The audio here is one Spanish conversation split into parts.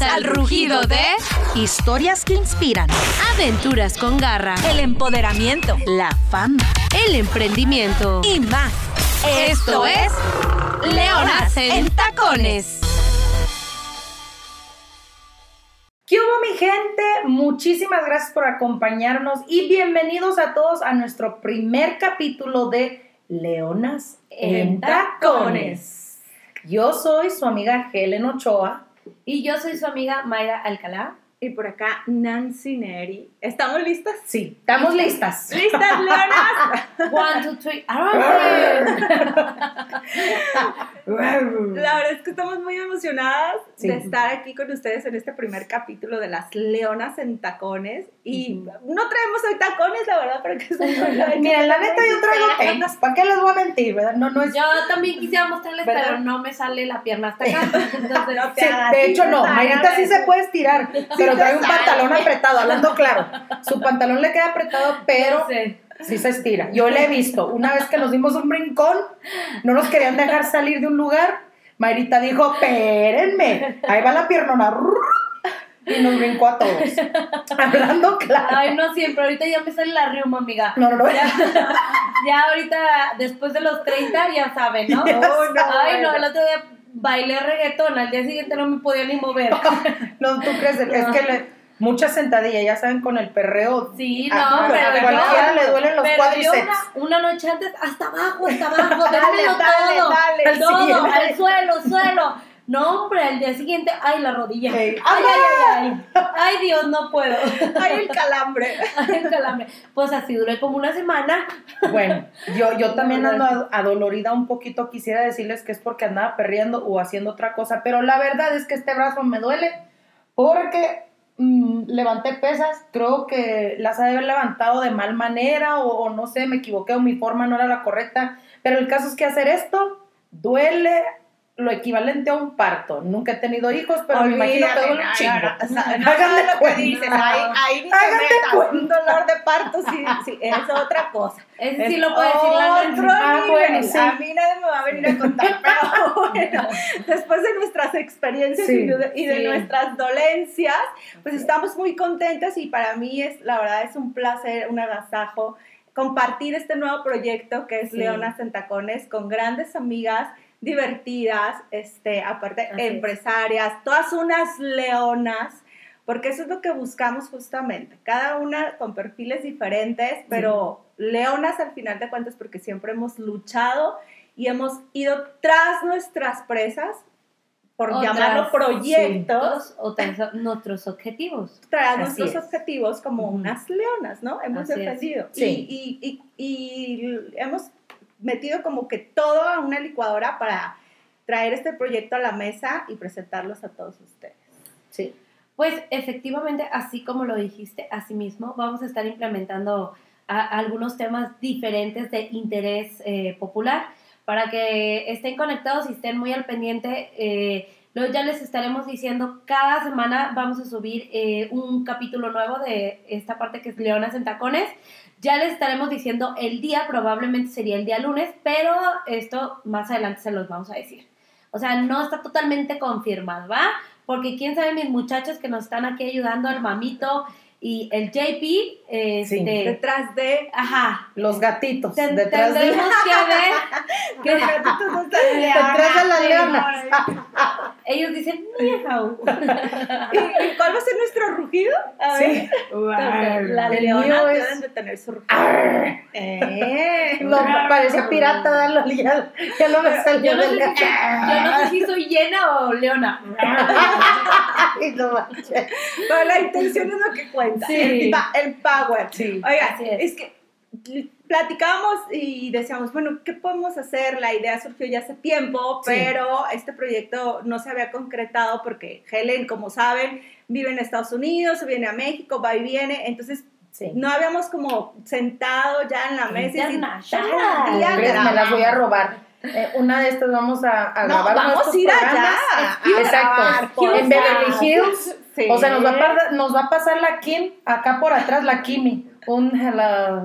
Al rugido de Historias que inspiran. Aventuras con garra, el empoderamiento, La fama. el emprendimiento. y más. Esto es Leonas en Tacones. ¿Qué hubo mi gente? Muchísimas gracias por acompañarnos y bienvenidos a todos a nuestro primer capítulo de Leonas en Tacones. Yo soy su amiga Helen Ochoa. Y yo soy su amiga Mayra Alcalá. Y por acá, Nancy Neri. ¿Estamos listas? Sí, estamos listas. ¿Listas, Leonas? One, two, three. La verdad es que estamos muy emocionadas Sí. de estar aquí con ustedes en este primer capítulo de las Leonas en Tacones. Y no traemos hoy tacones, la verdad, porque es un Mira, la neta yo traigo tenis, ¿para qué les voy a mentir, verdad? No, no es... Yo también quisiera mostrarles, ¿Verdad? pero no me sale la pierna hasta acá. Entonces, No te Sí, hagas, de hecho no, Mayrita sí se puede estirar, pero trae un pantalón apretado, hablando claro. Su pantalón le queda apretado, pero no sé. sí se estira. Yo le he visto, una vez que nos dimos un brincón, no nos querían dejar salir de un lugar, Mayrita dijo, espérenme, ahí va la piernona, y nos brincó a todos. Hablando claro. Ay, no siempre. Ahorita ya me sale la riuma, amiga. No, no, no. Ya, ya ahorita, después de los 30, ya saben, ¿no? Ya Ay, no, el otro día bailé reggaetón. Al día siguiente no me podía ni mover. No, tú crees, es que le, mucha sentadilla, ya saben, con el perreo. Sí, no, a, pero a cualquiera le duelen los cuádriceps. una, una noche antes, hasta abajo, hasta abajo, Dale, dale, todo, dale. Al todo, siguiente. al suelo, suelo. No, hombre, al día siguiente, ay, la rodilla. Ey, Ay, ay, ay, ay. Ay, Dios, no puedo. Ay, el calambre. Ay, el calambre. Pues así duré como una semana. Bueno, yo, yo también ando adolorida un poquito. Quisiera decirles que es porque andaba perreando o haciendo otra cosa, pero la verdad es que este brazo me duele porque mm, levanté pesas. Creo que las ha de haber levantado de mal manera o, o no sé, me equivoqué o mi forma no era la correcta. Pero el caso es que hacer esto duele lo equivalente a un parto. Nunca he tenido hijos, pero me imagino que Olvídate, duele un chingo. o sea, Háganle lo que dices. Ahí, ahí ni te. Un dolor de parto, sí, sí, es otra cosa. Ese Es sí lo puede decir la. Otro Ah, bueno, sí. A mí nadie me va a venir a contar, pero bueno, después de nuestras experiencias Sí, y de, y de sí. nuestras dolencias, pues estamos muy contentas y para mí es, la verdad, es un placer, un agasajo compartir este nuevo proyecto que es Sí. Leonas en Tacones con grandes amigas divertidas, este, aparte Así es. empresarias, todas unas leonas, porque eso es lo que buscamos justamente, cada una con perfiles diferentes, pero leonas al final de cuentas porque siempre hemos luchado y hemos ido tras nuestras presas, por llamarlo proyectos, Otros, otros- nuestros objetivos. tras Así nuestros es. objetivos como unas leonas, ¿no? Hemos Así es. defendido. Sí. Y, y, y, y hemos metido como que todo a una licuadora para traer este proyecto a la mesa y presentarlos a todos ustedes. Sí. Pues efectivamente, así como lo dijiste, así mismo, vamos a estar implementando algunos temas diferentes de interés eh, popular para que estén conectados y estén muy al pendiente. eh, luego ya les estaremos diciendo, cada semana vamos a subir eh, un capítulo nuevo de esta parte que es Leonas en Tacones. Ya les estaremos diciendo el día, probablemente sería el día lunes, pero esto más adelante se los vamos a decir. O sea, no está totalmente confirmado, ¿va? Porque quién sabe mis muchachos que nos están aquí ayudando, el mamito y el JP, este, Detrás de... ajá, Los gatitos ten- detrás de que ver que Los gatitos no están detrás de las leonas. ellos dicen miau. ¿Y, y cuál va a ser nuestro rugido? A Sí. ver. Las El leonas mío es- deben de tener su rugido. Eh. No, parecía pirata, dalo, ya, ya lo me salió Yo no, sé si, yo no sé si soy llena o leona. Ay, no manches. Pero la intención es lo que cuenta. Sí. El, power. Sí. Oiga, es. es. que platicábamos y decíamos, bueno, ¿qué podemos hacer? La idea surgió ya hace tiempo, Sí. pero este proyecto no se había concretado porque Helen, como saben, vive en Estados Unidos, viene a México, va y viene, entonces Sí. no habíamos como sentado ya en la mesa y decir, Internacional. "Tal día ¿Crees? Me las grabamos". voy a robar. Eh, una de estas vamos a, a No, grabar vamos a ir allá. programas. Exacto. En Beverly. Hills. Sí. O sea, nos va, a nos va a pasar la Kim, acá por atrás la Kimi. Un, la-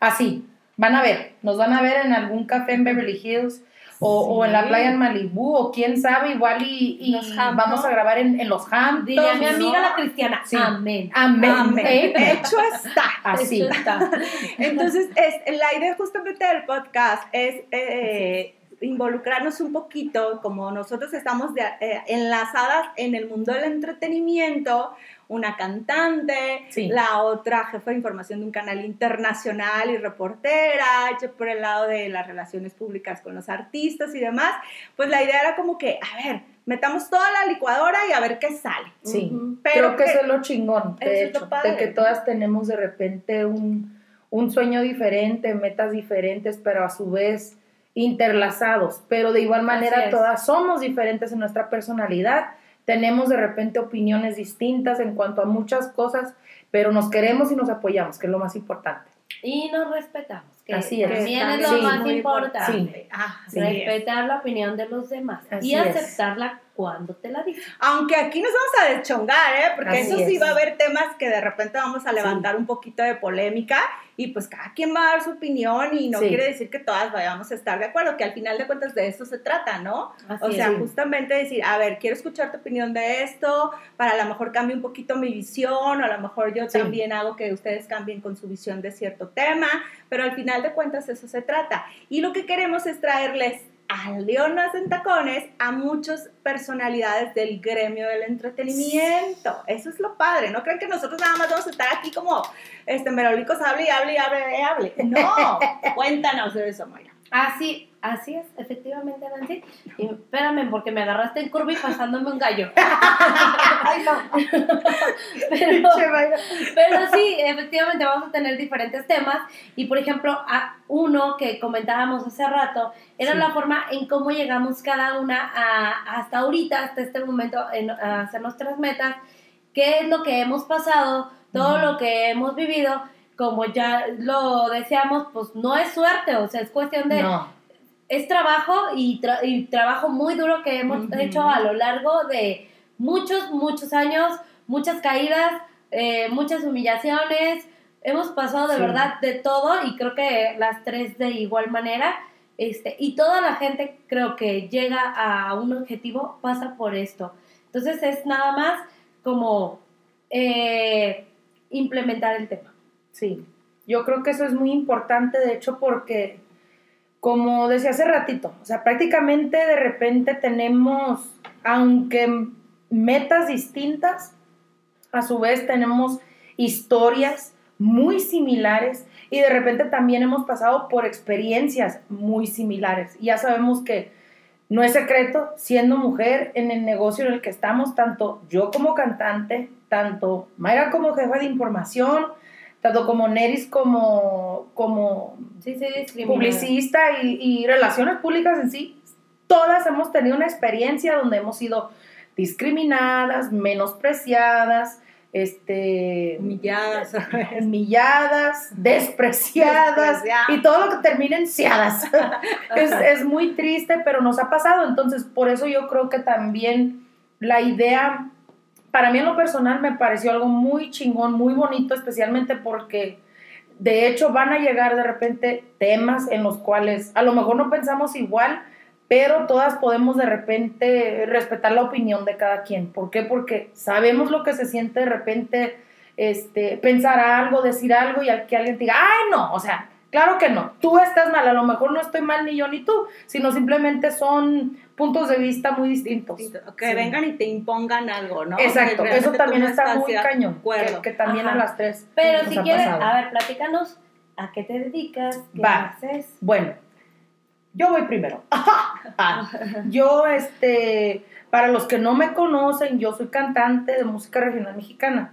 así. Van a ver. Nos van a ver en algún café en Beverly Hills. O, o en la playa en Malibú, o quién sabe, igual y, y vamos a grabar en, en los Hamptons. Diría mi amiga la cristiana, Sí. amén. Amén. Amén. Hecho está. Así. Hecho está. Entonces, es, la idea justamente del podcast es eh, involucrarnos un poquito, como nosotros estamos de- eh, enlazadas en el mundo del entretenimiento, una cantante, Sí. la otra jefa de información de un canal internacional y reportera, yo por el lado de las relaciones públicas con los artistas y demás, pues la idea era como que, a ver, metamos toda la licuadora y a ver qué sale. Sí, Ujú. Pero creo que, que- eso es lo chingón, de lo hecho, padre. de que todas tenemos de repente un, un sueño diferente, metas diferentes, pero a su vez interlazados, pero de igual manera todas somos diferentes en nuestra personalidad, tenemos de repente opiniones distintas en cuanto a muchas cosas, pero nos queremos y nos apoyamos, que es lo más importante. Y nos respetamos, que Así es. también es Sí, lo más importante. Sí. Ah, Sí. Respetar la opinión de los demás Así y es. aceptarla cuando te la dicen. Aunque aquí nos vamos a deschongar, ¿eh? Porque Así eso sí es. va a haber temas que de repente vamos a levantar un poquito de polémica y pues cada quien va a dar su opinión y no Sí. quiere decir que todas vayamos a estar de acuerdo, que al final de cuentas de eso se trata, ¿no? Así o sea, justamente decir, a ver, quiero escuchar tu opinión de esto, para a lo mejor cambie un poquito mi visión, o a lo mejor yo Sí. también hago que ustedes cambien con su visión de cierto tema, pero al final de cuentas eso se trata. Y lo que queremos es traerles a Leonas en Tacones a muchas personalidades del gremio del entretenimiento. Eso es lo padre. No creen que nosotros nada más vamos a estar aquí como este merolicos, hable y hable y hable y hable. No, cuéntanos de eso, Mayra. Así, así es, efectivamente, Nancy. Y espérame, porque me agarraste en curva y pasándome un gallo. Ay, no. pero, pero sí, efectivamente vamos a tener diferentes temas. Y por ejemplo, a uno que comentábamos hace rato era Sí. la forma en cómo llegamos cada una a, hasta ahorita, hasta este momento, en, a hacer nuestras metas, qué es lo que hemos pasado, todo lo que hemos vivido. Como ya lo decíamos, pues no es suerte, o sea, es cuestión de No, es trabajo y, tra- y trabajo muy duro que hemos hecho a lo largo de muchos, muchos años, muchas caídas, eh, muchas humillaciones. Hemos pasado de Sí. verdad de todo y creo que las tres de igual manera. Este, y toda la gente creo que llega a un objetivo pasa por esto. Entonces es nada más como eh, implementar el tema. Sí, yo creo que eso es muy importante, de hecho, porque, como decía hace ratito, o sea, prácticamente de repente tenemos, aunque metas distintas, a su vez tenemos historias muy similares y de repente también hemos pasado por experiencias muy similares. Ya sabemos que no es secreto, siendo mujer en el negocio en el que estamos, tanto yo como cantante, tanto Mayra como jefa de información, tanto como Neris como, como Sí, sí, discrimina. publicista y, y relaciones públicas en sí, todas hemos tenido una experiencia donde hemos sido discriminadas, menospreciadas, este, Humilladas. humilladas, despreciadas Despreciadas. y todo lo que termina en ciadas. es, es muy triste, pero nos ha pasado. Entonces, por eso yo creo que también la idea, para mí en lo personal me pareció algo muy chingón, muy bonito, especialmente porque de hecho van a llegar de repente temas en los cuales a lo mejor no pensamos igual, pero todas podemos de repente respetar la opinión de cada quien. ¿Por qué? Porque sabemos lo que se siente de repente este, pensar algo, decir algo y que alguien diga, ay no, o sea, claro que no, tú estás mal, a lo mejor no estoy mal ni yo ni tú, sino simplemente son puntos de vista muy distintos. Que Sí. vengan y te impongan algo, ¿no? Exacto, eso también está muy cañón, que, que también Ajá. a las tres. Pero nos si ha quieres, pasado. a ver, platícanos a qué te dedicas, qué Va. haces. Bueno, yo voy primero. Ah, yo, este, para los que no me conocen, yo soy cantante de música regional mexicana.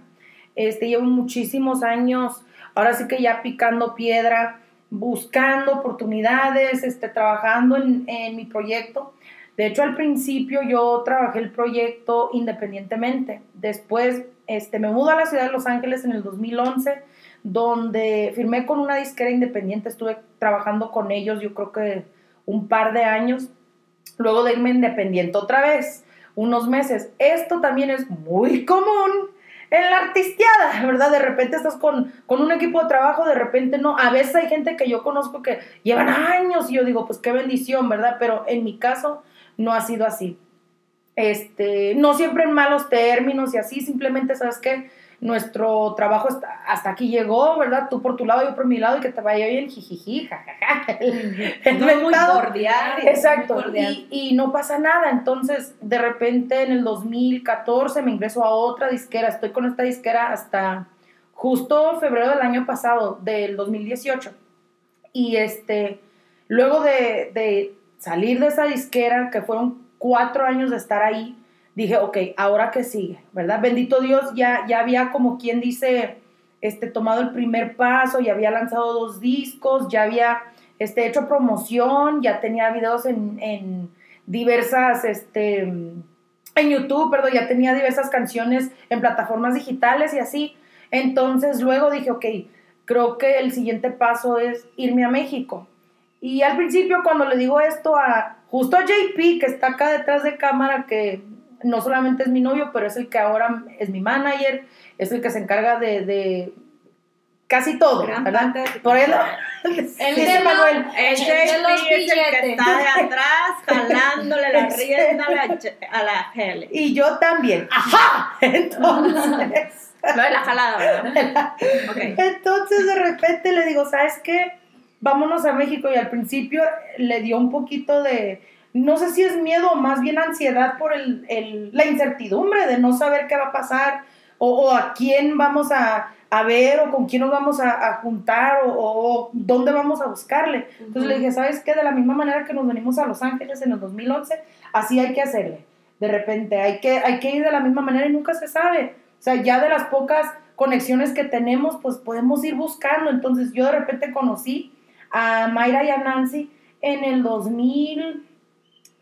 Este, llevo muchísimos años, ahora sí que ya picando piedra, buscando oportunidades, este, trabajando en, en mi proyecto. De hecho, al principio yo trabajé el proyecto independientemente. Después este, me mudo a la ciudad de Los Ángeles en el 2011, donde firmé con una disquera independiente. Estuve trabajando con ellos, yo creo que un par de años. Luego de irme independiente otra vez, unos meses. Esto también es muy común en la artisteada, ¿verdad? De repente estás con, con un equipo de trabajo, de repente no. A veces hay gente que yo conozco que llevan años y yo digo, pues qué bendición, ¿verdad? Pero en mi caso no ha sido así. Este, no siempre en malos términos y así, simplemente, ¿sabes qué? Nuestro trabajo hasta aquí llegó, ¿verdad? Tú por tu lado, yo por mi lado y que te vaya bien, jijiji, jajaja. El No muy cordial. Exacto, Muy cordial. y, y no pasa nada. Entonces, de repente en el 2014 me ingreso a otra disquera. Estoy con esta disquera hasta justo febrero del año pasado, del 2018. Y este, luego de, de salir de esa disquera, que fueron cuatro años de estar ahí, dije, ok, ahora qué sigue, ¿verdad? Bendito Dios, ya, ya había como quien dice, este, tomado el primer paso, ya había lanzado dos discos, ya había este, hecho promoción, ya tenía videos en, en diversas, este, en YouTube, perdón, ya tenía diversas canciones en plataformas digitales y así. Entonces luego dije, ok, creo que el siguiente paso es irme a México. Y al principio cuando le digo esto a justo a JP, que está acá detrás de cámara, que no solamente es mi novio, pero es el que ahora es mi manager, es el que se encarga de, de casi todo, Gran ¿verdad? de Por él, El de Manuel, El de los es el que está de atrás jalándole la rienda a la, a la Helen. y yo también. ¡Ajá! Entonces... Lo de la jalada, ¿verdad? Entonces de repente le digo, ¿sabes qué? Vámonos a México y al principio le dio un poquito de, no sé si es miedo o más bien ansiedad por el, el- la incertidumbre de no saber qué va a pasar o, o a quién vamos a, a ver o con quién nos vamos a, a juntar o, o dónde vamos a buscarle. Entonces le dije, ¿sabes qué? De la misma manera que nos venimos a Los Ángeles en el 2011, así hay que hacerle. De repente hay que, hay que ir de la misma manera y nunca se sabe. O sea, ya de las pocas conexiones que tenemos, pues podemos ir buscando. Entonces yo de repente conocí a Mayra y a Nancy en el 2016.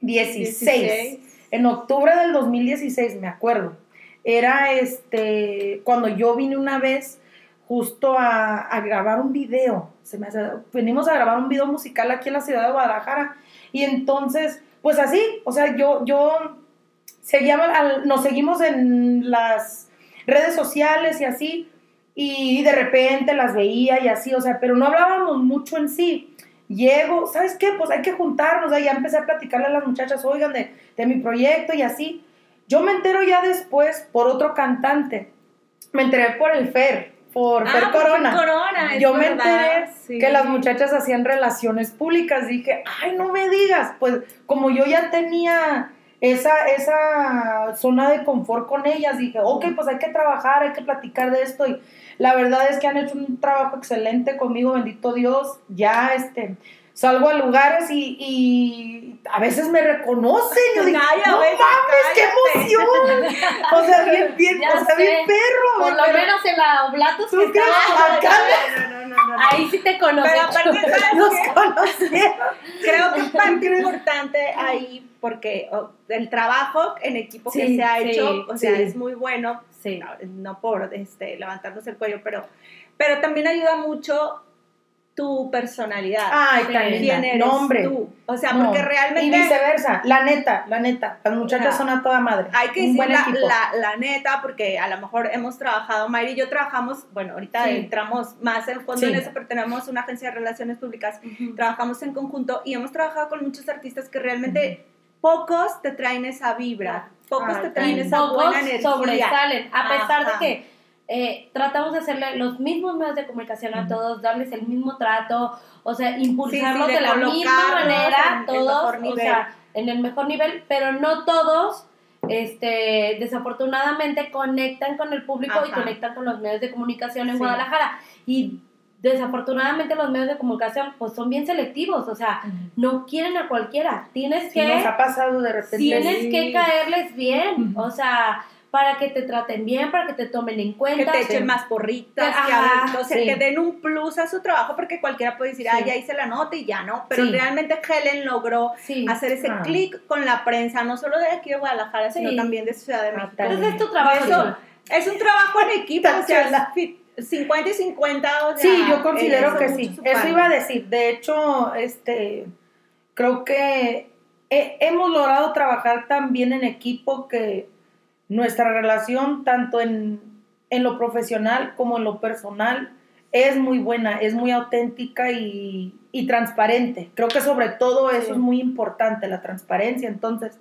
16. En octubre del 2016, me acuerdo. Era este, cuando yo vine una vez justo a, a grabar un video. Se me hace- venimos a grabar un video musical aquí en la ciudad de Guadalajara. Y entonces, pues así, o sea, yo, yo al- nos seguimos en las redes sociales y así, y de repente las veía y así, o sea, pero no hablábamos mucho en sí. Llego, ¿sabes qué? Pues hay que juntarnos, ya empecé a platicarle a las muchachas, oigan, de, de mi proyecto y así. Yo me entero ya después por otro cantante, me enteré por el Fer, por Fer Ah, por Corona. Fer Corona, es Yo me verdad, enteré sí. que las muchachas hacían relaciones públicas. Dije, ay, no me digas. Pues como yo ya tenía esa, esa zona de confort con ellas, dije, ok, pues hay que trabajar, hay que platicar de esto. Y la verdad es que han hecho un trabajo excelente conmigo, bendito Dios. Ya este, salgo a lugares y, y a veces me reconocen. Yo digo, Ay, a no mames, qué cállate". emoción. O sea, bien, bien, Ya o sea, bien sé. perro. Por lo pero- menos en la Oblatos ¿Tú que estaba- Acá No, no, no. Ahí sí te conocí. Pero aparte, ¿sabes nos qué? Creo que es parte importante ahí porque el trabajo en equipo que se ha sí, hecho, o sea, sí. es muy bueno, Sí. no, no por este, levantarnos el cuello, pero, pero también ayuda mucho tu personalidad. Ay. ¿Quién eres No, hombre. tú? O sea, No. porque Y realmente viceversa, la neta, la neta. Las muchachas son a toda madre. hay que decir la, la, la neta, porque a lo mejor hemos trabajado, Mayra y yo trabajamos, bueno, ahorita Sí. entramos más en fondo Sí. en eso, pero tenemos una agencia de relaciones públicas trabajamos en conjunto y hemos trabajado con muchos artistas que realmente pocos te traen esa vibra, pocos te traen esa Pocos buena energía. sobresalen, a pesar Ajá. de que eh, tratamos de hacerle los mismos medios de comunicación a todos, darles el mismo trato, o sea, impulsarlos Sí, sí, de, de la misma manera, en todos, mejor o sea, en el mejor nivel, pero no todos, este, desafortunadamente conectan con el público y conectan con los medios de comunicación en Sí. Guadalajara y desafortunadamente los medios de comunicación pues son bien selectivos, o sea, no quieren a cualquiera, tienes Sí, que nos ha pasado de repente. tienes sí. que caerles bien, o sea, para que te traten bien, para que te tomen en que cuenta. te echen más porritas, que, Ajá, o sea, que den un plus a su trabajo, porque cualquiera puede decir, ah, ya hice la nota y ya no, pero realmente Helen logró hacer ese Ah. clic con la prensa, no solo de aquí de Guadalajara, sino también de Ciudad de Ah, México. Entonces es tu trabajo. Eso-. Es un trabajo en equipo, o sea, 50 y 50, o sea, Sí, yo considero que sí. Eso iba a decir. De hecho, este, creo que he- hemos logrado trabajar tan bien en equipo que nuestra relación, tanto en en lo profesional como en lo personal es muy buena, es muy auténtica y, y transparente. Creo que sobre todo eso Sí. es muy importante, la transparencia. Entonces,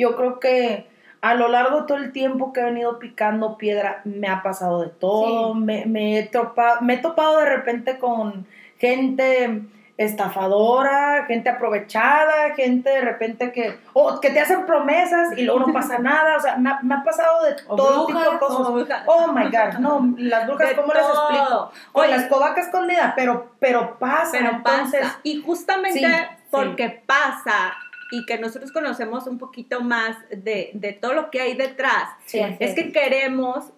yo creo que a lo largo de todo el tiempo que he venido picando piedra, me ha pasado de todo. Sí. Me, me he tropa- me he topado de repente con gente estafadora, gente aprovechada, gente de repente que, o que te hacen promesas y luego no pasa nada. O sea, me, ha- me ha pasado de O todo tipo de cosas. o brujas. Oh my God, no, las brujas, De ¿cómo les explico? Con Oye, la escobaca escondida, pero, pero pasa. pero entonces, pasa. Y justamente Sí, porque pasa y que nosotros conocemos un poquito más de, de todo lo que hay detrás, Sí, es que queremos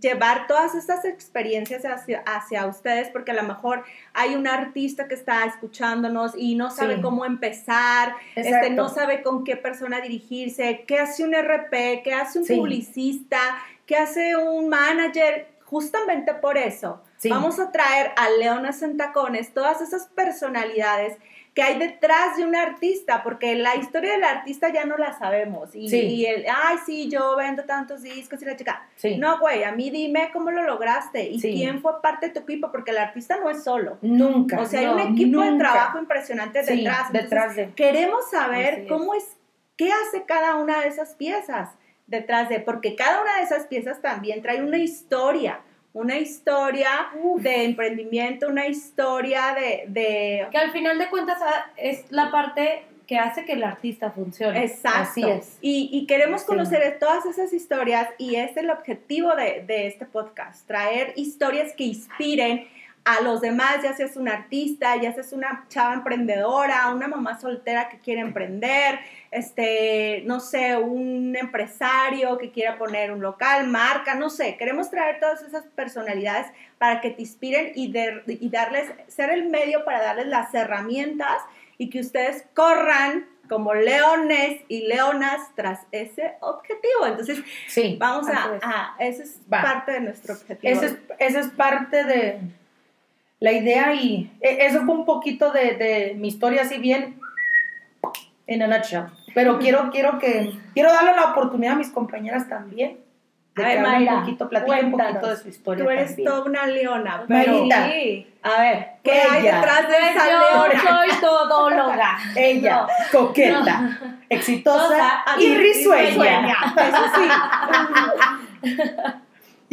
llevar todas estas experiencias hacia, hacia ustedes porque a lo mejor hay un artista que está escuchándonos y no sabe Sí. cómo empezar, este, no sabe con qué persona dirigirse, qué hace un RP, qué hace un Sí. publicista, qué hace un manager. Justamente por eso Sí. vamos a traer a Leonas en Tacones todas esas personalidades que hay detrás de un artista, porque la historia del artista ya no la sabemos. Y, Sí. y el, ay, sí, yo vendo tantos discos y la chica. Sí. No, güey, a mí dime cómo lo lograste y Sí. quién fue parte de tu equipo, porque el artista no es solo. nunca. O sea, no, hay un equipo de nunca. trabajo impresionante detrás. Entonces, detrás de. Queremos saber es. cómo es, qué hace cada una de esas piezas detrás de, porque cada una de esas piezas también trae una historia, una historia de emprendimiento, una historia de, de Que al final de cuentas ah, es la parte que hace que el artista funcione. Exacto. Así es. Y, y queremos conocer todas esas historias y es el objetivo de, de este podcast, traer historias que inspiren a los demás, ya seas un artista, ya seas una chava emprendedora, una mamá soltera que quiere emprender, este, no sé, un empresario que quiera poner un local, marca, no sé, queremos traer todas esas personalidades para que te inspiren y, de- y darles, ser el medio para darles las herramientas y que ustedes corran como leones y leonas tras ese objetivo. Entonces, Sí. vamos a, a- ese es Va. parte de nuestro objetivo. Esa es, esa es parte de la idea y e- eso fue un poquito de, de mi historia así bien en a nutshell. Pero quiero, quiero que, quiero darle la oportunidad a mis compañeras también de A ver, Mayra, un poquito, un poquito de su historia Tú eres también. toda una leona, pero Sí. a ver, ¿qué Ella. hay detrás de esa Yo leona? soy todóloga. Ella, coqueta, exitosa Tosa y y risueña. Eso sí.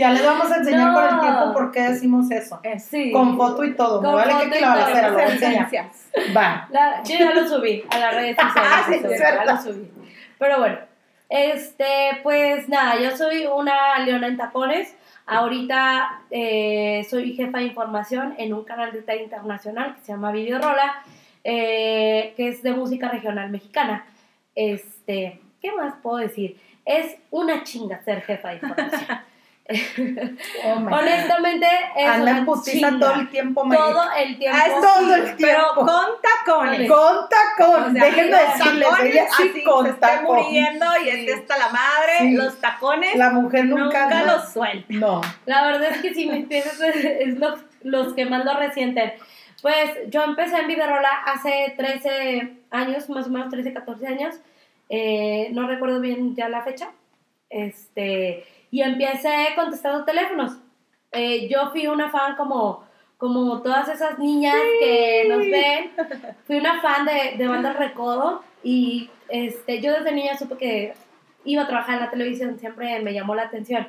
Ya les vamos a enseñar No. con el tiempo por qué decimos eso. Sí. Con foto y todo. Con vale que aquí lo voy a enseñar. Esencias. Va. La- yo ya lo subí a las redes sociales. Ah, sí, es ya lo subí. Pero bueno, este, pues nada, yo soy una leona en tacones. Ahorita eh, soy jefa de información en un canal de tele internacional que se llama Videorola, eh, que es de música regional mexicana. Este, ¿qué más puedo decir? Es una chinga ser jefa de información. Oh. Honestamente, es Anda en putiza chinga. todo el tiempo, Mayra. Todo el tiempo. Ah, es todo el Pero tiempo. con tacones. Con tacón. O sea, Déjenme decirles, tacones, ella sí así con se esté tacón. muriendo y esté hasta la madre, Sí. los tacones La mujer nunca, nunca no. los suelta. No. La verdad es que si mis pies es, es los, los que más lo resienten. Pues yo empecé en Viderola hace 13 años, más o menos 13, 14 años. Eh, no recuerdo bien ya la fecha. Este, y empecé contestando teléfonos. Eh, yo fui una fan como, como todas esas niñas que nos ven. Fui una fan de, de Banda Recodo y este, yo desde niña supe que iba a trabajar en la televisión, siempre me llamó la atención.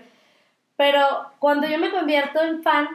Pero cuando yo me convierto en fan,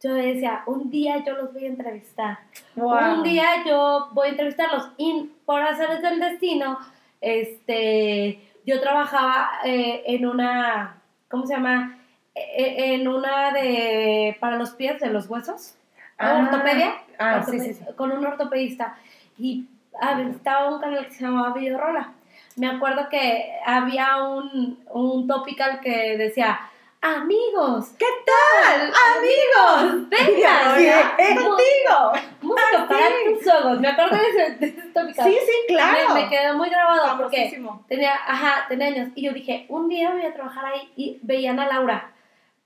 yo decía, un día yo los voy a entrevistar. Un día yo voy a entrevistarlos. Y por hacer del destino, este, yo trabajaba eh, en una, ¿cómo se llama? Eh, en una de, para los pies de los huesos. Ah, ortopedia. ah, sí, sí, sí. Con un ortopedista. Y ah, estaba un canal que se llamaba Videorola. Me acuerdo que había un, un topical que decía, amigos, ¿Qué tal, amigos? vengan, Contigo. música para tus ojos. Me acuerdo de ese, de ese topical. Sí, sí, claro. Me, me quedó muy grabado porque tenía, ajá, tenía años. Y yo dije, un día voy a trabajar ahí y veía a Ana Laura,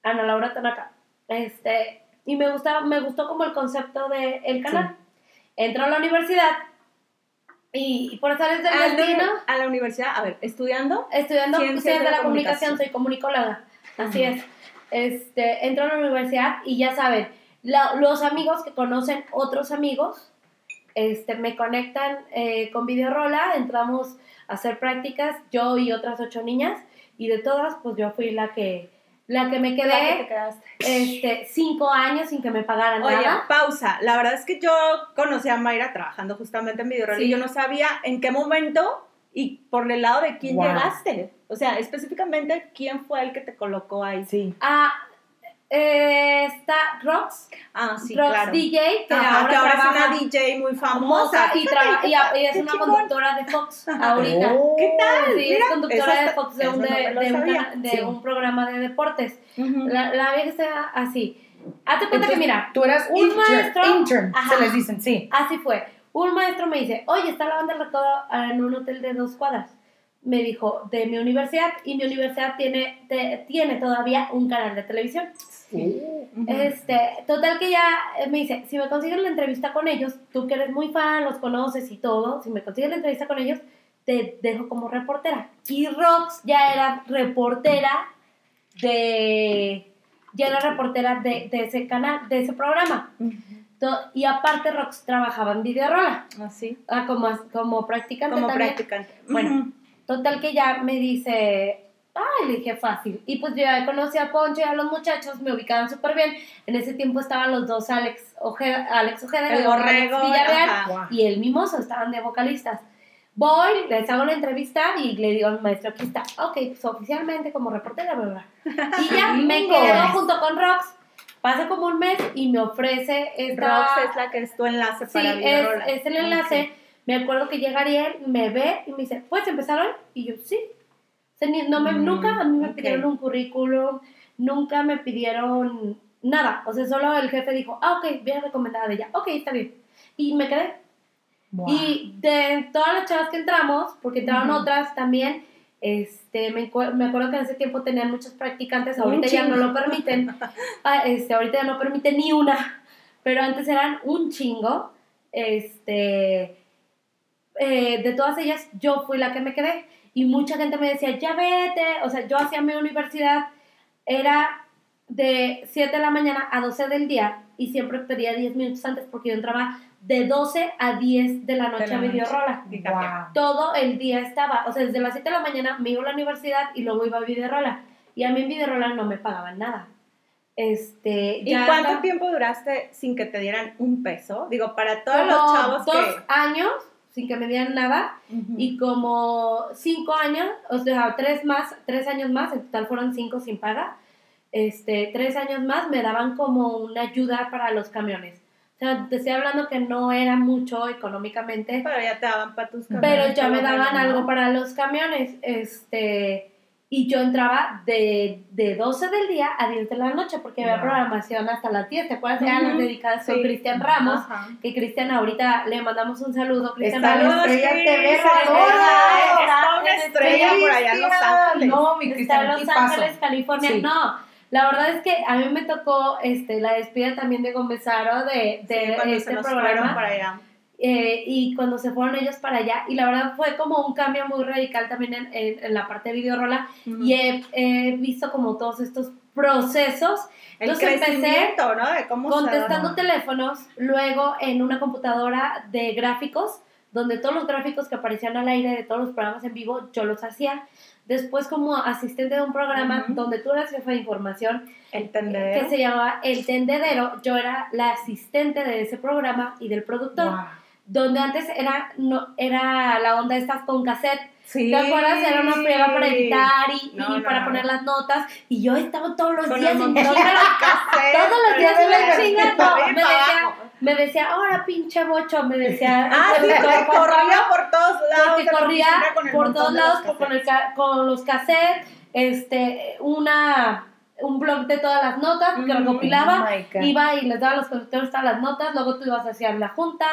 Ana Laura Tanaka. Este, y me gustaba, me gustó como el concepto del el canal. Entró a la universidad y, y por estar A la- destino, a la universidad, a ver, estudiando. estudiando Ciencias ciencias de de la la comunicación, comunicación. soy comunicóloga. Así es. este, entro a la universidad y ya saben, la- los amigos que conocen otros amigos, este, me conectan eh, con Videorola, entramos a hacer prácticas, yo y otras ocho niñas, y de todas, pues yo fui la que, la que me que quedé este, cinco años sin que me pagaran Oye, nada. pausa. La verdad es que yo conocí a Mayra trabajando justamente en Videorol Sí. y yo no sabía en qué momento y por el lado de quién Wow. llegaste. O sea, específicamente, ¿quién fue el que te colocó ahí? Sí. Ah, eh, está Rox, Ah, sí, Rox claro. DJ, que Ajá, ahora, que ahora es una DJ muy famosa. y, traba- y, a- y es una chingón. conductora de Fox ahorita. Oh. ¿Qué tal? Sí, es conductora de Fox de, un, no de, me lo de un, sabía. cana- de Sí. un programa de deportes. La, la vieja está así. Hazte cuenta que mira, Tú eras un intern, maestro- intern, Ajá. se les dicen, sí. así fue. Un maestro me dice, oye, está la banda del recodo en un hotel de dos cuadras. Me dijo, de mi universidad, y mi universidad tiene, te- tiene todavía un canal de televisión. Ujú. Este, total que ya eh, me dice, si me consigues la entrevista con ellos, tú que eres muy fan, los conoces y todo, si me consigues la entrevista con ellos, te dejo como reportera. Y Rox ya era reportera de, ya era reportera de, de ese canal, de ese programa. Y aparte Rox trabajaba en Videorola, Así, ah, como, as- como practicante como también. practicante. Bueno. Total que ya me dice, ay, le dije fácil. Y pues yo ya conocí a Poncho y a los muchachos, me ubicaban súper bien. En ese tiempo estaban los dos Alex Ojeda, Alex Ojeda El y Alex borrego, Villarreal ajá. y el mimoso, estaban de vocalistas. Voy, les hago la entrevista y le digo al maestro, aquí está, ok, pues oficialmente como reportera, bla, bla. bla". Y ya me quedo junto con Rox. Pasa como un mes y me ofrece esta... Rox es la que es tu enlace Sí, para es, Videorola. es el enlace. Ok. Me acuerdo que llega Ariel, me ve y me dice, ¿puedes empezar hoy? Y yo, sí. O sea, ni- no me, Mm, nunca a mí me ok. pidieron un currículum, nunca me pidieron nada. O sea, solo el jefe dijo, ah, ok, bien recomendada de ella. Ok, está bien. Y me quedé. Wow. Y de todas las chavas que entramos, porque entraron otras también, este, me, me acuerdo que en ese tiempo tenían muchos practicantes, ahorita ya no lo permiten, Ah, este, ahorita ya no permiten ni una, pero antes eran un chingo, este, eh, de todas ellas yo fui la que me quedé. Y mucha gente me decía, ya vete, o sea, yo hacía mi universidad, era de 7 de la mañana a 12 del día y siempre pedía 10 minutos antes porque yo entraba de 12 a 10 de la noche la a. Videorola. Wow. Todo el día estaba, o sea, desde las 7 de la mañana me iba a la universidad y luego iba a Videorola. Y a mí en Videorola no me pagaban nada. Este, ¿Y ya cuánto tiempo duraste sin que te dieran un peso? Digo, para todos como los chavos dos que... años sin que me dieran nada Ujú. y como cinco años, o sea, tres más, tres años más, en total fueron cinco sin paga, este, tres años más me daban como una ayuda para los camiones. O sea, te estoy hablando que no era mucho económicamente, Pero ya te daban para tus pero camiones, ya me daban algo para los camiones, este, y yo entraba de, de 12 del día a 10 de la noche, porque había Wow. programación hasta las 10, ¿te acuerdas? Eran las Ujú. dedicadas con Sí. Cristian Ramos, que Cristian ahorita le mandamos un saludo, Cristian Está Ramos. Estrella Cris, TV está está una en estrella por allá en Los Ángeles. No, mi Está Cristian, en Los. Ángeles, California. Sí. No, la verdad es que a mí me tocó este, la despedida también de Gomezaro de, de Sí, este se programa. para allá. eh, y cuando se fueron ellos para allá. Y la verdad fue como un cambio muy radical también en, en- en la parte de videorola. Y he, he visto como todos estos procesos. El Entonces empecé ¿no? De cómo se contestando da. teléfonos, luego en una computadora de gráficos, donde todos los gráficos que aparecían al aire de todos los programas en vivo, yo los hacía. Después como asistente de un programa donde tú eras jefa de información, El que tendedero. se llamaba El Tendedero, yo era la asistente de ese programa y del productor, Wow. donde antes era, no, era la onda estas con cassette, Sí. ¿Te acuerdas? Era una prueba para editar y, No, y no, para no. poner las notas. Y yo estaba todos los Con días en chinga. Todos los días en chinga. me decía, me decía, ahora pinche bocho, me decía. Ah, sí, corría por todos lados. Porque corría por todos lados con, el con los cassettes, este, una, un blog de todas las notas que Mm, recopilaba. oh iba y les daba a los conductores todas las notas, luego tú ibas hacia la junta.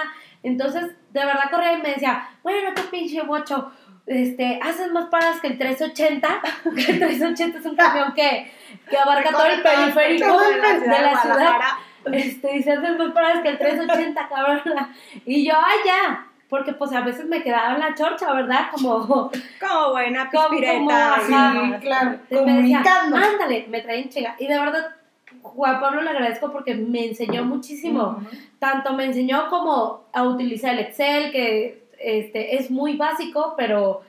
Entonces, de verdad corría y me decía, bueno, tú pinche bocho, este, haces más paradas que el 380, que el 380 es un camión que, que abarca todo el periférico de la, de la ciudad. Guadalajara. Este, dice, haces más paradas que el 380, cabrón. Y yo, ay, ya. porque pues a veces me quedaba en la chorcha, ¿verdad? Como, Como buena pispireta. como, sí. claro, me decía, ándale, me traen chinga. Y de verdad, Juan Pablo le agradezco porque me enseñó muchísimo. Tanto me enseñó como a utilizar el Excel, que este, es muy básico, pero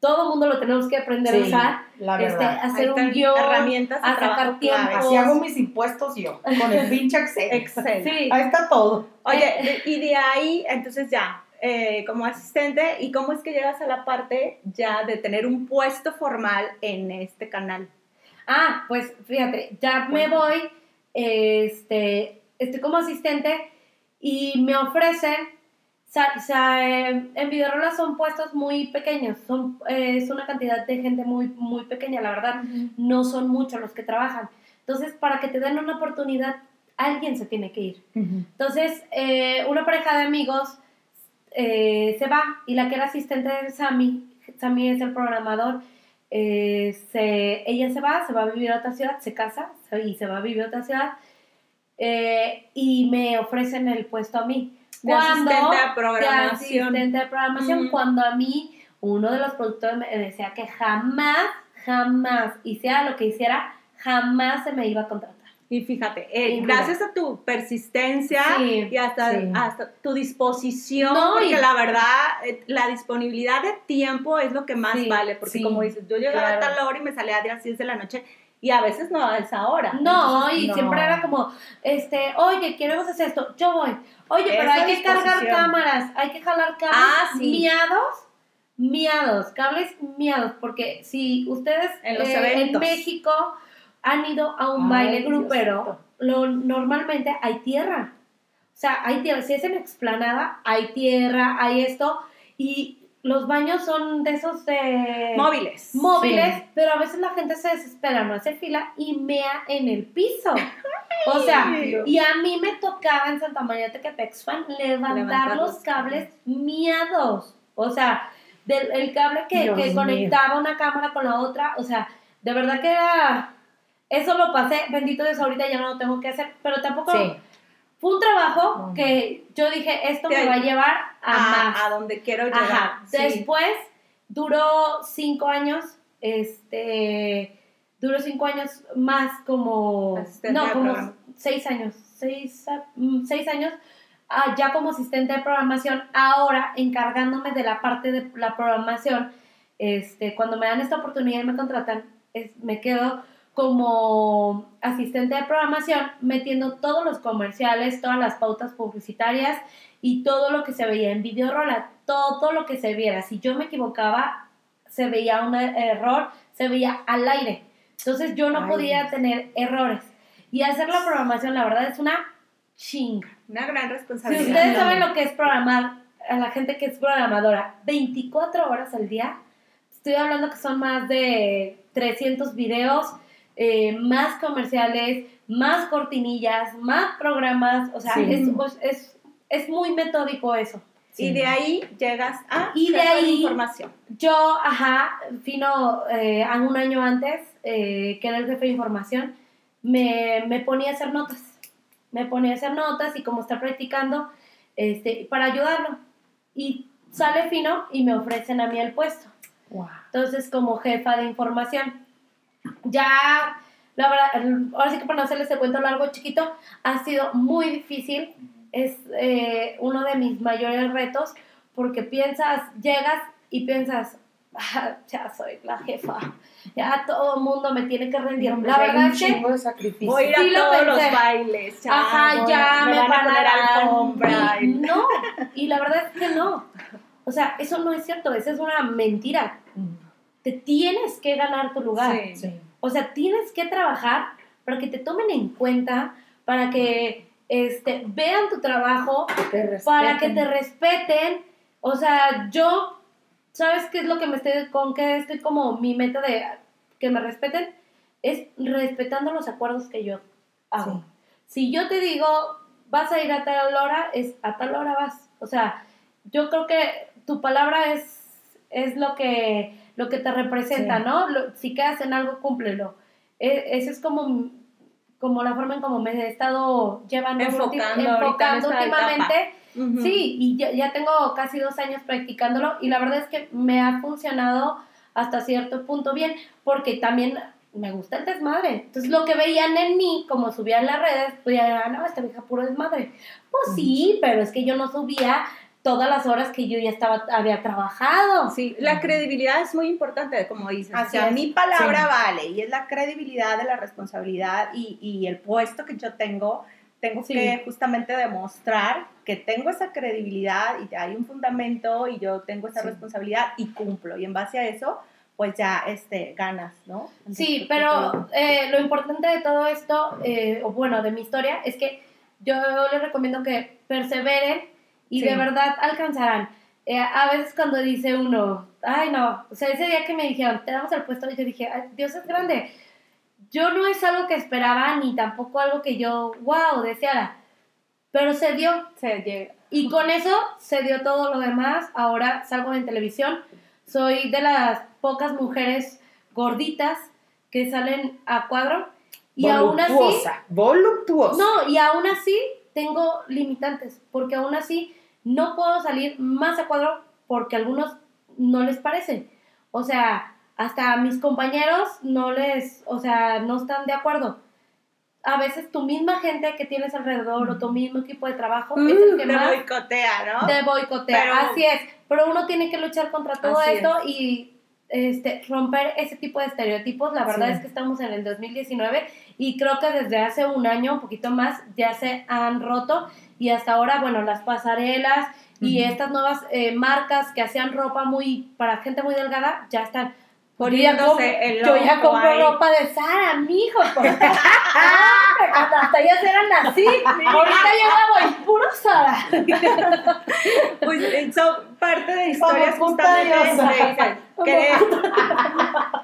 todo mundo lo tenemos que aprender Sí, a usar. la Este, verdad. hacer Ahí un guion, herramientas a sacar tiempo. Así hago mis impuestos yo, con el pinche Excel. Excel. Sí. Ahí está todo. Oye, y de ahí, entonces ya, eh, como asistente, ¿y cómo es que llegas a la parte ya de tener un puesto formal en este canal? Ah, pues fíjate, ya me voy, este, estoy como asistente y me ofrecen, en Videorola son puestos muy pequeños, son, eh, es una cantidad de gente muy, muy pequeña, la verdad, no son muchos los que trabajan. Entonces, para que te den una oportunidad, alguien se tiene que ir. Entonces, eh, una pareja de amigos eh, se va y la que era asistente de Sammy, Sammy es el programador, eh, se- ella se va, se va a vivir a otra ciudad, se casa y se va a vivir a otra ciudad y me ofrecen el puesto a mí. De asistente a programación. de asistente de programación, cuando a mí uno de los productores me decía que jamás, jamás, hiciera lo que hiciera, jamás se me iba a contratar. Y fíjate, eh, Y gracias a tu persistencia Sí, y hasta, sí. hasta tu disposición, No, porque y- la verdad, eh, la disponibilidad de tiempo es lo que más Sí, vale, porque como dices, yo llegaba claro. a tal hora y me salía a las 10 de la noche y a veces no a esa hora. No, Entonces, y no. siempre era como, este, oye, queremos hacer esto, yo voy. Oye, pero hay que cargar cámaras, hay que jalar cables Ah, sí. miados, miados, cables miados, porque si ustedes En los eh. México han ido a un Ay, baile grupero, lo, normalmente hay tierra. O sea, hay tierra, si es en explanada, hay tierra, hay esto, y los baños son de esos de móviles. móviles, Sí. pero a veces la gente se desespera, no hace fila y mea en el piso. O sea, Dios. y a mí me tocaba en Santa María Tequepexpan levantar, Levantar los los cables miados. O sea, del, el cable que, que conectaba una cámara con la otra, o sea, de verdad que era... Eso lo pasé, bendito Dios, ahorita ya no lo tengo que hacer, pero tampoco... Sí. Fue un trabajo que yo dije, esto me va a llevar a, más. a, a donde quiero llegar. Ajá. sí. Después duró cinco años, este, duró cinco años más como, Asistente no, como programa. seis años, seis, a- mm, seis años ah, ya como asistente de programación, ahora encargándome de la parte de la programación, este, cuando me dan esta oportunidad y me contratan, es- me quedo como asistente de programación metiendo todos los comerciales, todas las pautas publicitarias y todo lo que se veía en Videorola, todo lo que se viera. Si yo me equivocaba, se veía un error, se veía al aire. Entonces yo no Ay, podía tener errores. Y hacer la programación, la verdad, es una chinga. Una gran Si responsabilidad. ustedes saben lo que es programar, a la gente que es programadora, 24 horas al día, estoy hablando que son más de 300 videos, eh, más comerciales, más cortinillas, más programas, o sea, Sí. es, pues, es, es muy metódico eso. Y de ahí llegas a Y de ahí- información. Yo, ajá, Fino, eh, a un año antes, eh, que era el jefe de información, me, me ponía a hacer notas. Me ponía a hacer notas y como está practicando, este, para ayudarlo. Y sale Fino y me ofrecen a mí el puesto. Wow. Entonces, como jefa de información. Ya, la verdad, ahora sí que para no hacerles el cuento largo chiquito, ha sido muy difícil. Es eh, uno de mis mayores retos porque piensas, llegas y piensas, "Ah, ya soy la jefa, ya todo el mundo me tiene que rendir. Hombre, La verdad es que. Voy a ir a Sí todos los bailes. ya, Ajá, voy- ya me, van, a poner dar alfombra. y no, y la verdad es que no. O sea, eso no es cierto, esa es una mentira. Te tienes que ganar tu lugar. Sí. Sí. O sea, tienes que trabajar para que te tomen en cuenta, para que este, vean tu trabajo, para que te respeten. O sea, yo, ¿sabes qué es lo que me estoy, con que estoy como mi meta de que me respeten? Es respetando los acuerdos que yo hago. Si yo te digo, vas a ir a tal hora, es a tal hora vas. O sea, yo creo que tu palabra es, es lo que lo que te representa, Sí. ¿no? Lo- si quedas en algo, cúmplelo. E- Esa es como, como la forma en cómo me he estado llevando Enfocando enfocando últimamente. Ujú. Sí, y ya, ya tengo casi dos años practicándolo y la verdad es que me ha funcionado hasta cierto punto bien, porque también me gusta el desmadre. Entonces lo que veían en mí, como subía en las redes, pues ya era, no, esta vieja puro desmadre. Pues sí, pero es que yo no subía todas las horas que yo ya estaba, había trabajado. Sí, la credibilidad es muy importante, como dices. Así o sea, es. mi palabra vale y es la credibilidad de la responsabilidad y, y el puesto que yo tengo. Tengo Sí. que justamente demostrar que tengo esa credibilidad y hay un fundamento y yo tengo esa Sí. responsabilidad y cumplo. Y en base a eso, pues ya este, ganas, ¿no? Sí, Entonces, pero eh, lo importante de todo esto, eh, o bueno, de mi historia, es que yo les recomiendo que perseveren y Sí. de verdad alcanzarán. Eh, a veces cuando dice uno, ay no, o sea, ese día que me dijeron, te damos el puesto, yo dije, "Ay, Dios es grande. Yo no es algo que esperaba ni tampoco algo que yo, wow, deseara, pero se dio. se llega. Y con eso se dio todo lo demás. Ahora salgo en televisión. Soy de las pocas mujeres gorditas que salen a cuadro. Y aún así, voluptuosa, voluptuosa. no, y aún así tengo limitantes, porque aún así no puedo salir más a cuadro porque a algunos no les parece. O sea, hasta a mis compañeros no les, o sea, no están de acuerdo. A veces tu misma gente que tienes alrededor o tu mismo equipo de trabajo es el que Te más boicotea, ¿no? te boicotea. Pero- Así es, pero uno tiene que luchar contra todo esto y este, romper ese tipo de estereotipos. La verdad Sí. es que estamos en el 2019 y creo que desde hace un año, un poquito más, ya se han roto y hasta ahora, bueno, las pasarelas y estas nuevas eh, marcas que hacían ropa muy para gente muy delgada ya están Poniéndose Yo Yo ya compro ropa de Sara, mijo. porque- hasta, hasta ellas eran así. Ahorita yo voy puro Sara. Pues eh, son parte de historias justamente dicen, querer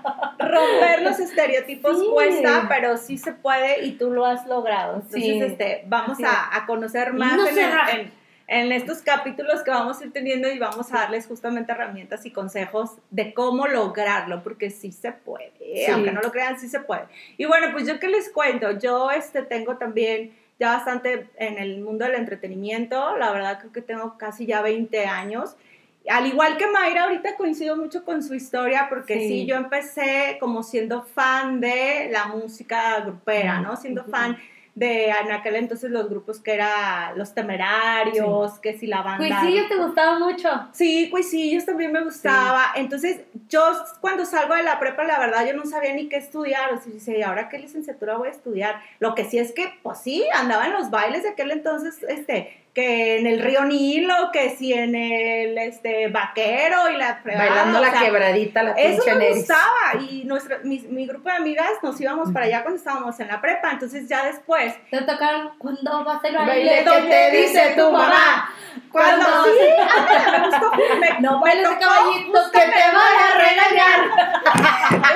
romper los estereotipos Sí. cuesta, pero sí se puede y tú lo has logrado. Entonces, Sí. este, vamos a, a conocer más no en, el- en- en estos capítulos que vamos a ir teniendo y vamos a darles justamente herramientas y consejos de cómo lograrlo, porque sí se puede, aunque no lo crean, sí se puede. Y bueno, pues yo qué les cuento, yo este, tengo también ya bastante en el mundo del entretenimiento, la verdad creo que tengo casi ya 20 años. Al igual que Mayra, ahorita coincido mucho con su historia porque sí, Sí. yo empecé como siendo fan de la música grupera, ¿no? Siendo fan de en aquel entonces los grupos que era Los Temerarios, que si la banda... Cuisillos te gustaba mucho. Sí, Cuisillos también me gustaba. Entonces, yo cuando salgo de la prepa, la verdad, yo no sabía ni qué estudiar. O sea, dice, ¿y ahora qué licenciatura voy a estudiar? Lo que sí es que, pues sí, andaba en los bailes de aquel entonces, este, que en el río Nilo, que si en el, este, vaquero y la fregada, Bailando la sea, quebradita, la eso me Neris. gustaba y nuestra, mi, mi grupo de amigas nos íbamos para allá cuando estábamos en la prepa, entonces ya después Te tocaron cuando vas a ir Baile baile. que te dice tu mamá. Cuando Cuando sí, ándale, me gustó, me, No bailes de caballito que te van a regañar.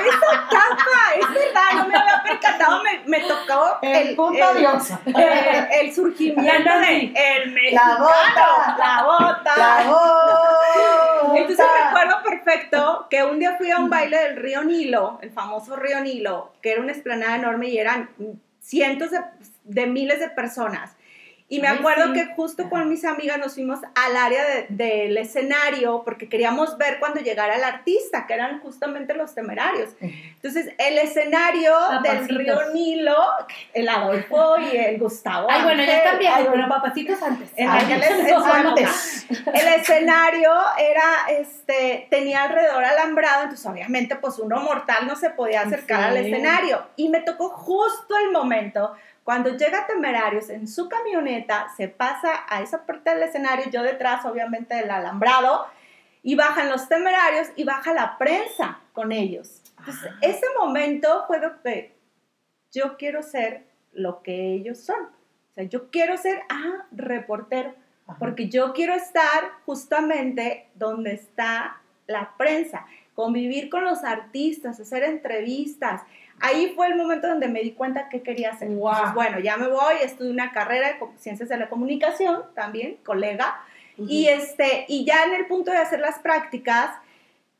Esa tapa, es verdad, no me había percatado, me, me tocó El punto el, diosa. el, el surgimiento de el mexicano, bota. la bota. La voz. Entonces recuerdo perfecto que un día fui a un baile del río Nilo, el famoso río Nilo, que era una esplanada enorme y eran cientos de, de miles de personas. Y me Ay, acuerdo sí. que justo con mis amigas nos fuimos al área de- del escenario porque queríamos ver cuando llegara el artista, que eran justamente los temerarios. Entonces, el escenario del Papacitos. río Nilo, el Adolfo y el Gustavo. Ay, bueno, ya están viejos, pero papacitos antes. en Ay, aquel antes. El escenario era, este, tenía alrededor alambrado, entonces obviamente pues uno mortal no se podía acercar Sí. al escenario. Y me tocó justo el momento cuando llega Temerarios en su camioneta, se pasa a esa parte del escenario, yo detrás obviamente del alambrado, y bajan los Temerarios y baja la prensa con ellos. Entonces, ese momento fue lo que yo quiero ser lo que ellos son. O sea, yo quiero ser, ah, reportero, porque yo quiero estar justamente donde está la prensa, convivir con los artistas, hacer entrevistas. Ahí fue el momento donde me di cuenta que quería hacer. Wow. Entonces, bueno, ya me voy, estudié una carrera de ciencias de la comunicación, también, colega, y, este, y ya en el punto de hacer las prácticas,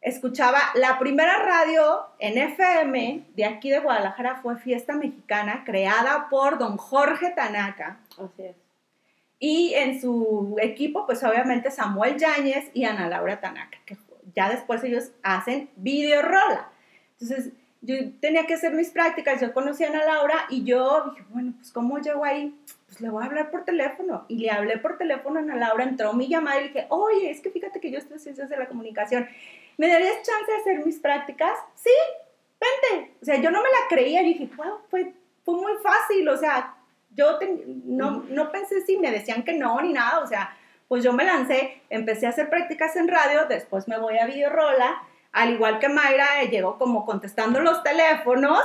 escuchaba la primera radio en FM de aquí de Guadalajara fue Fiesta Mexicana, creada por don Jorge Tanaka. Así es. Y en su equipo, pues obviamente Samuel Yáñez y Ana Laura Tanaka, que ya después ellos hacen videorola. Entonces, yo tenía que hacer mis prácticas, yo conocí a Ana Laura y yo dije, bueno, pues ¿cómo llego ahí? Pues le voy a hablar por teléfono. Y le hablé por teléfono a Ana Laura, entró mi llamada y le dije, oye, es que fíjate que yo estoy en ciencias de la comunicación. ¿Me darías chance de hacer mis prácticas? Sí, vente. O sea, yo no me la creía, y dije, wow, fue, fue muy fácil, o sea, yo no, no pensé si me decían que no ni nada, o sea, pues yo me lancé, empecé a hacer prácticas en radio, después me voy a Videorola, al igual que Mayra, eh, llegó como contestando los teléfonos,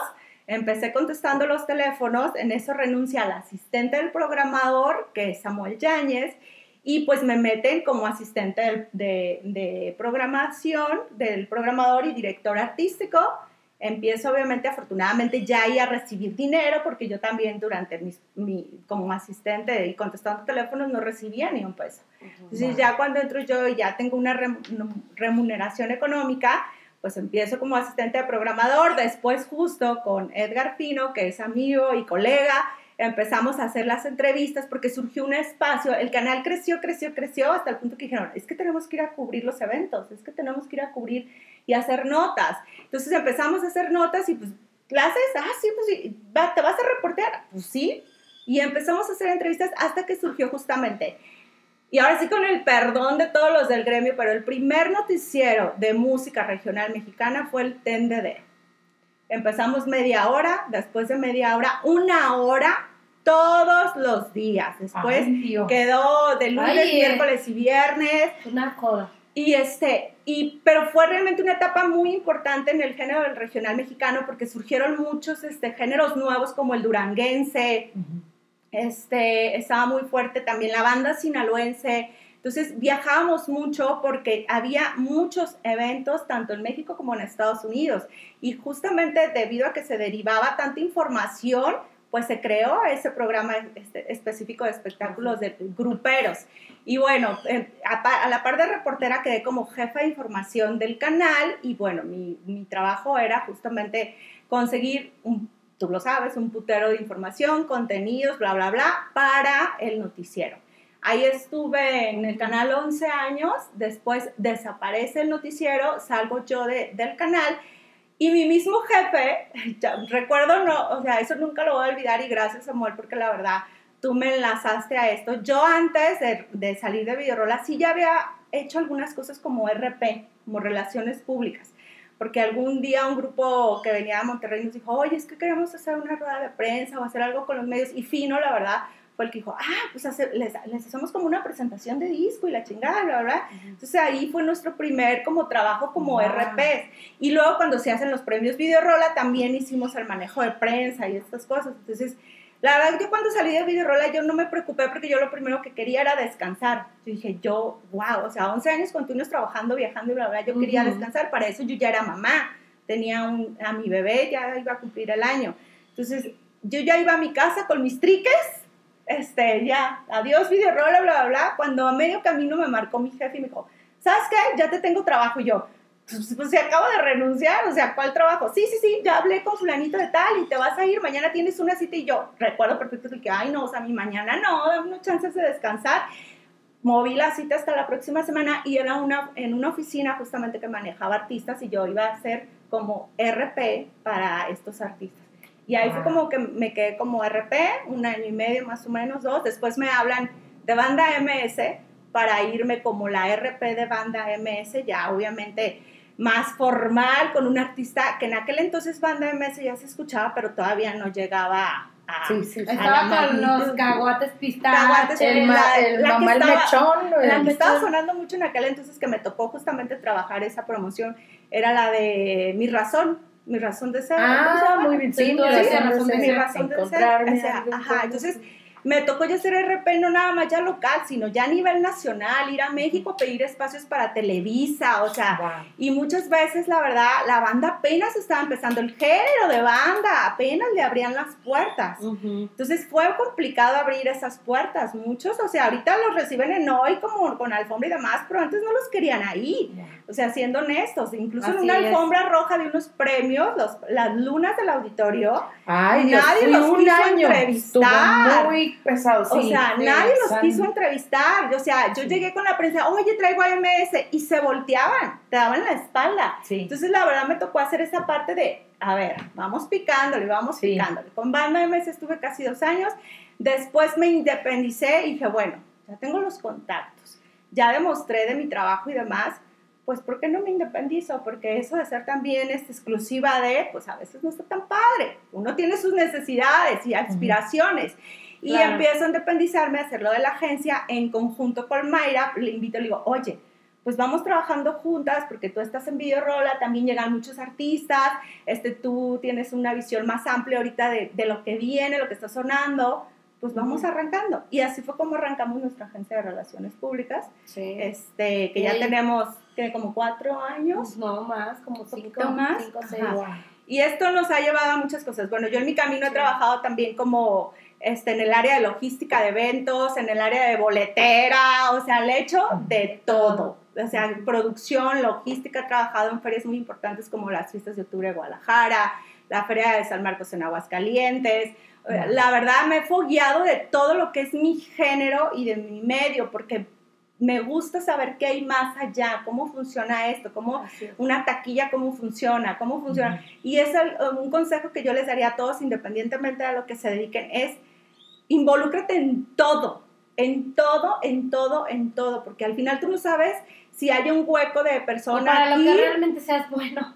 empecé contestando los teléfonos, en eso renuncia al asistente del programador, que es Samuel Yáñez, y pues me meten como asistente de, de programación, del programador y director artístico, empiezo obviamente afortunadamente ya ahí a recibir dinero porque yo también durante mi, como asistente y contestando teléfonos no recibía ni un peso. Entonces ya cuando entro yo y ya tengo una remuneración económica, pues empiezo como asistente de programador, después justo con Edgar Pino, que es amigo y colega, empezamos a hacer las entrevistas porque surgió un espacio, el canal creció, creció, creció hasta el punto que dijeron, es que tenemos que ir a cubrir los eventos, es que tenemos que ir a cubrir y hacer notas. Entonces empezamos a hacer notas y pues clases, ah, sí, pues ¿te vas a reportear? Pues sí. Y empezamos a hacer entrevistas hasta que surgió justamente. Y ahora sí con el perdón de todos los del gremio, pero el primer noticiero de música regional mexicana fue el TENDD. Empezamos media hora, después de media hora, una hora todos los días. Después quedó de lunes, eh. miércoles y viernes. Una coda. Y este, y, pero fue realmente una etapa muy importante en el género del regional mexicano porque surgieron muchos este, géneros nuevos como el duranguense, este, estaba muy fuerte también la banda sinaloense. Entonces viajábamos mucho porque había muchos eventos tanto en México como en Estados Unidos. Y justamente debido a que se derivaba tanta información, pues se creó ese programa este, específico de espectáculos de gruperos. Y bueno, eh, a, la par de reportera quedé como jefa de información del canal y bueno, mi, mi trabajo era justamente conseguir, un, tú lo sabes, un putero de información, contenidos, bla, bla, bla, para el noticiero. Ahí estuve en el canal 11 años, después desaparece el noticiero, salgo yo de, del canal y mi mismo jefe, recuerdo, no, o sea, eso nunca lo voy a olvidar y gracias Samuel porque la verdad tú me enlazaste a esto. Yo antes de, salir de Videorola sí ya había hecho algunas cosas como RP, como relaciones públicas, porque algún día un grupo que venía de Monterrey nos dijo, oye, es que queremos hacer una rueda de prensa o hacer algo con los medios y fino, la verdad, fue el que dijo, ah, pues les, hacemos como una presentación de disco y la chingada, ¿verdad? Entonces ahí fue nuestro primer como trabajo como RP. Y luego cuando se hacen los premios Videorola también hicimos el manejo de prensa y estas cosas. Entonces, la verdad yo cuando salí de Videorola yo no me preocupé porque yo lo primero que quería era descansar. Yo dije, yo, wow, o sea, 11 años continuos trabajando, viajando y bla, bla, yo quería descansar. Para eso yo ya era mamá, tenía un, a mi bebé, ya iba a cumplir el año. Entonces, yo ya iba a mi casa con mis triques este, ya, adiós videorola, bla, bla, bla. Cuando a medio camino me marcó mi jefe y me dijo, ¿sabes qué? Ya te tengo trabajo. Y yo, pues, pues se acabo de renunciar, o sea, ¿cuál trabajo? Sí, sí, sí, ya hablé con fulanito de tal y te vas a ir, mañana tienes una cita y yo recuerdo perfecto que, ay, no, o sea, mi mañana no, dame unas chances de descansar. Moví la cita hasta la próxima semana y era una, en una oficina justamente que manejaba artistas y yo iba a ser como RP para estos artistas. Y ahí fue como que me quedé como RP, un año y medio más o menos, dos. Después me hablan de banda MS para irme como la RP de banda MS, ya obviamente más formal, con un artista que en aquel entonces banda MS ya se escuchaba, pero todavía no llegaba a... Sí, sí, estaba con los caguates pistaches, el, la, el, la que estaba, La que estaba sonando mucho en aquel entonces que me tocó justamente trabajar esa promoción era la de Mi Razón, mi razón de ser. Ah, muy bien, sí, mi razón de ser. ajá, entonces me tocó ya ser RP no nada más ya local, sino ya a nivel nacional, ir a México a pedir espacios para Televisa, o sea, y muchas veces la verdad, la banda apenas estaba empezando, el género de banda, apenas le abrían las puertas. Entonces fue complicado abrir esas puertas, muchos, o sea, ahorita los reciben en hoy como con alfombra y demás, pero antes no los querían ahí, o sea, siendo honestos, incluso en una alfombra roja de unos premios, los, las lunas del auditorio, Ay, nadie Dios, los un quiso año entrevistar. muy pesados. O sí, sea, sí, nadie los quiso entrevistar. O sea, yo Sí. llegué con la prensa, oye, traigo AMS, y se volteaban, te daban la espalda. Sí. Entonces, la verdad, me tocó hacer esa parte de, a ver, vamos picándole, vamos Sí. picándole. Con Banda MS estuve casi dos años. Después me independicé y dije, bueno, ya tengo los contactos, ya demostré de mi trabajo y demás. Pues, ¿por qué no me independizo? Porque eso de ser también este, exclusiva de, pues a veces no está tan padre. Uno tiene sus necesidades y aspiraciones. Y Claro. empiezo a independizarme, a hacerlo de la agencia en conjunto con Mayra. Le invito, le digo, oye, pues vamos trabajando juntas porque tú estás en Videorola, también llegan muchos artistas, este, tú tienes una visión más amplia ahorita de, de lo que viene, lo que está sonando, pues vamos arrancando. Y así fue como arrancamos nuestra agencia de relaciones públicas, Sí. este, que ya tenemos tiene como cuatro años. No más, como cinco, más. cinco, seis. Ajá. Y esto nos ha llevado a muchas cosas. Bueno, yo en mi camino he trabajado también como este, en el área de logística de eventos, en el área de boletera, o sea, le he hecho de todo. O sea, producción, logística, he trabajado en ferias muy importantes como las fiestas de octubre de Guadalajara, la feria de San Marcos en Aguascalientes. La verdad me he fogueado de todo lo que es mi género y de mi medio, porque me gusta saber qué hay más allá, cómo funciona esto, cómo una taquilla, cómo funciona, cómo funciona. Y es el- un consejo que yo les daría a todos, independientemente de lo que se dediquen, es involúcrate en todo, en todo, en todo, en todo, porque al final tú no sabes si hay un hueco de O persona para lo que realmente seas bueno.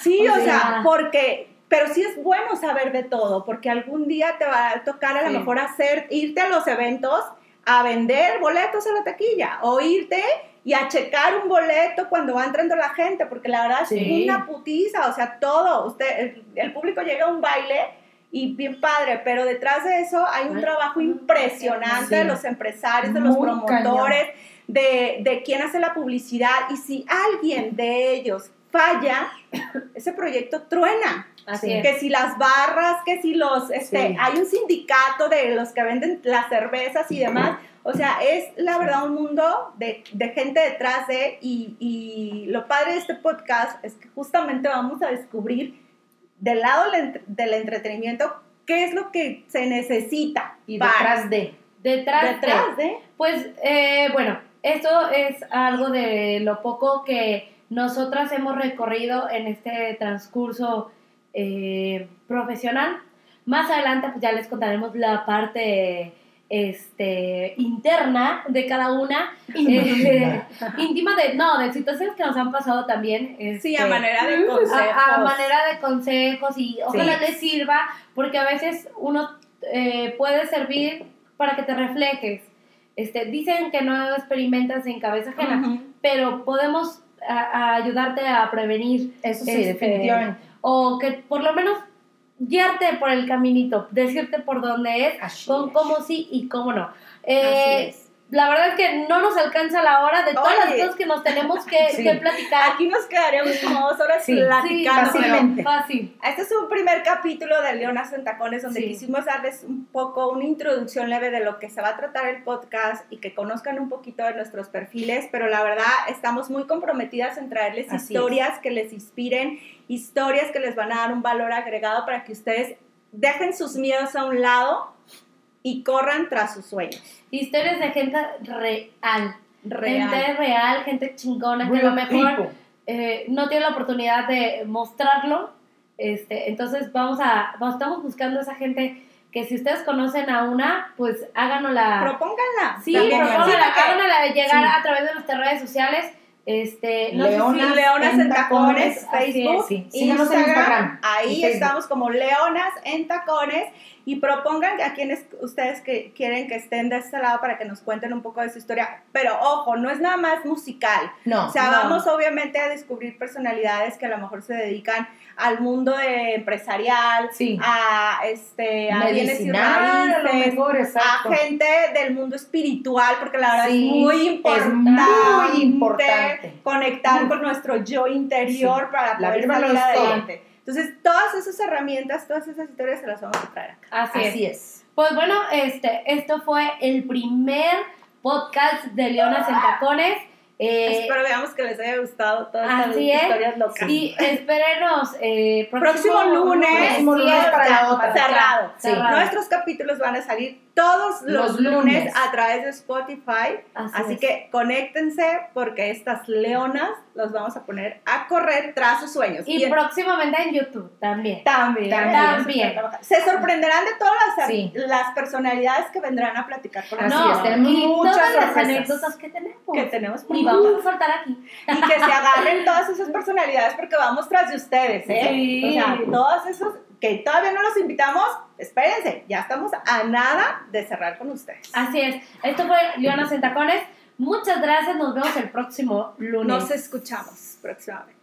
Sí, o o sea, sea- porque, pero sí es bueno saber de todo, porque algún día te va a tocar a lo mejor hacer, irte a los eventos a vender boletos a la taquilla, o irte y a checar un boleto cuando va entrando la gente, porque la verdad Sí. es una putiza, o sea, todo, usted, el, el público llega a un baile y bien padre, pero detrás de eso hay un trabajo impresionante sí. de los empresarios, de los Muy promotores, de, de quién hace la publicidad, y si alguien de ellos falla, ese proyecto truena. Así Sí. es. Que si las barras, que si los, este, Sí. hay un sindicato de los que venden las cervezas y demás. O sea, es la verdad un mundo de, de gente detrás de, y, y lo padre de este podcast es que justamente vamos a descubrir del lado del, entre- del entretenimiento qué es lo que se necesita Y para- detrás de. Detrás, de- detrás de Pues eh, bueno, esto es algo de lo poco que nosotras hemos recorrido en este transcurso eh, profesional. Más adelante pues ya les contaremos la parte este, interna de cada una, eh, íntima de, no, de situaciones que nos han pasado también. sí, este, a manera de consejos. a, a manera de consejos y ojalá Sí. les sirva, porque a veces uno eh, puede servir para que te reflejes. Este, dicen que no experimentas en cabeza ajena, Ujú. pero podemos a- a ayudarte a prevenir Eso sí, Este, definitivamente. o que por lo menos guiarte por el caminito, decirte por dónde es, Así con es. cómo sí y cómo no. Eh, Así es. La verdad es que no nos alcanza la hora de todas las Oye. cosas que nos tenemos que, Sí. que platicar. Aquí nos quedaríamos como dos horas Sí, platicando. sí, fácilmente. Fácil. Este es un primer capítulo de Leonas en Tacones donde quisimos darles un poco una introducción leve de lo que se va a tratar el podcast y que conozcan un poquito de nuestros perfiles, pero la verdad estamos muy comprometidas en traerles Así historias que les inspiren, historias que les van a dar un valor agregado para que ustedes dejen sus miedos a un lado y corran tras sus sueños. Historias de gente real. Real. Gente real, gente chingona, que a lo mejor eh, no tiene la oportunidad de mostrarlo. Este, entonces vamos a, vamos- estamos buscando esa gente que si ustedes conocen a una, pues háganosla. Propónganla. Sí, propónganla, háganosla llegar Sí. a través de nuestras redes sociales. Este, no sé si- Leonas en Tacones, así es, Facebook, sí. En Instagram Ahí y Facebook. estamos como Leonas en Tacones y propongan a quienes ustedes que quieren que estén de este lado para que nos cuenten un poco de su historia. Pero ojo, no es nada más musical. No. O sea, no. vamos obviamente a descubrir personalidades que a lo mejor se dedican al mundo de empresarial, Sí. a este a bienes y a raíces, a gente del mundo espiritual, porque la verdad Sí, es muy es importante, muy importante. conectar con nuestro yo interior Sí, para poder salir adelante. Entonces, todas esas herramientas, todas esas historias se las vamos a traer acá. Así, es. Así es. Pues bueno, este, esto fue el primer podcast de Leonas en Tacones. Eh, Espero veamos que les haya gustado todas estas Así es. historias locas. y espérenos eh, Próximo lunes, Próximo lunes cierto, para la otra. cerrado. Sí. cerrado. Nuestros capítulos van a salir todos los, Los lunes. lunes. a través de Spotify. Así Así, es. que conéctense porque estas leonas los vamos a poner a correr tras sus sueños. Y en- próximamente en YouTube también. también, También. Se sorprenderán de todas las, Sí. las personalidades que vendrán a platicar con nosotros. y muchas todas las anécdotas que tenemos. que tenemos y vamos a soltar aquí. y que se agarren todas esas personalidades porque vamos tras de ustedes, ¿eh? Sí. O sea, todos esos que todavía no los invitamos, espérense, ya estamos a nada de cerrar con ustedes. Así es. Esto fue Leonas en Tacones. Muchas gracias. Nos vemos el próximo lunes. Nos escuchamos próximamente.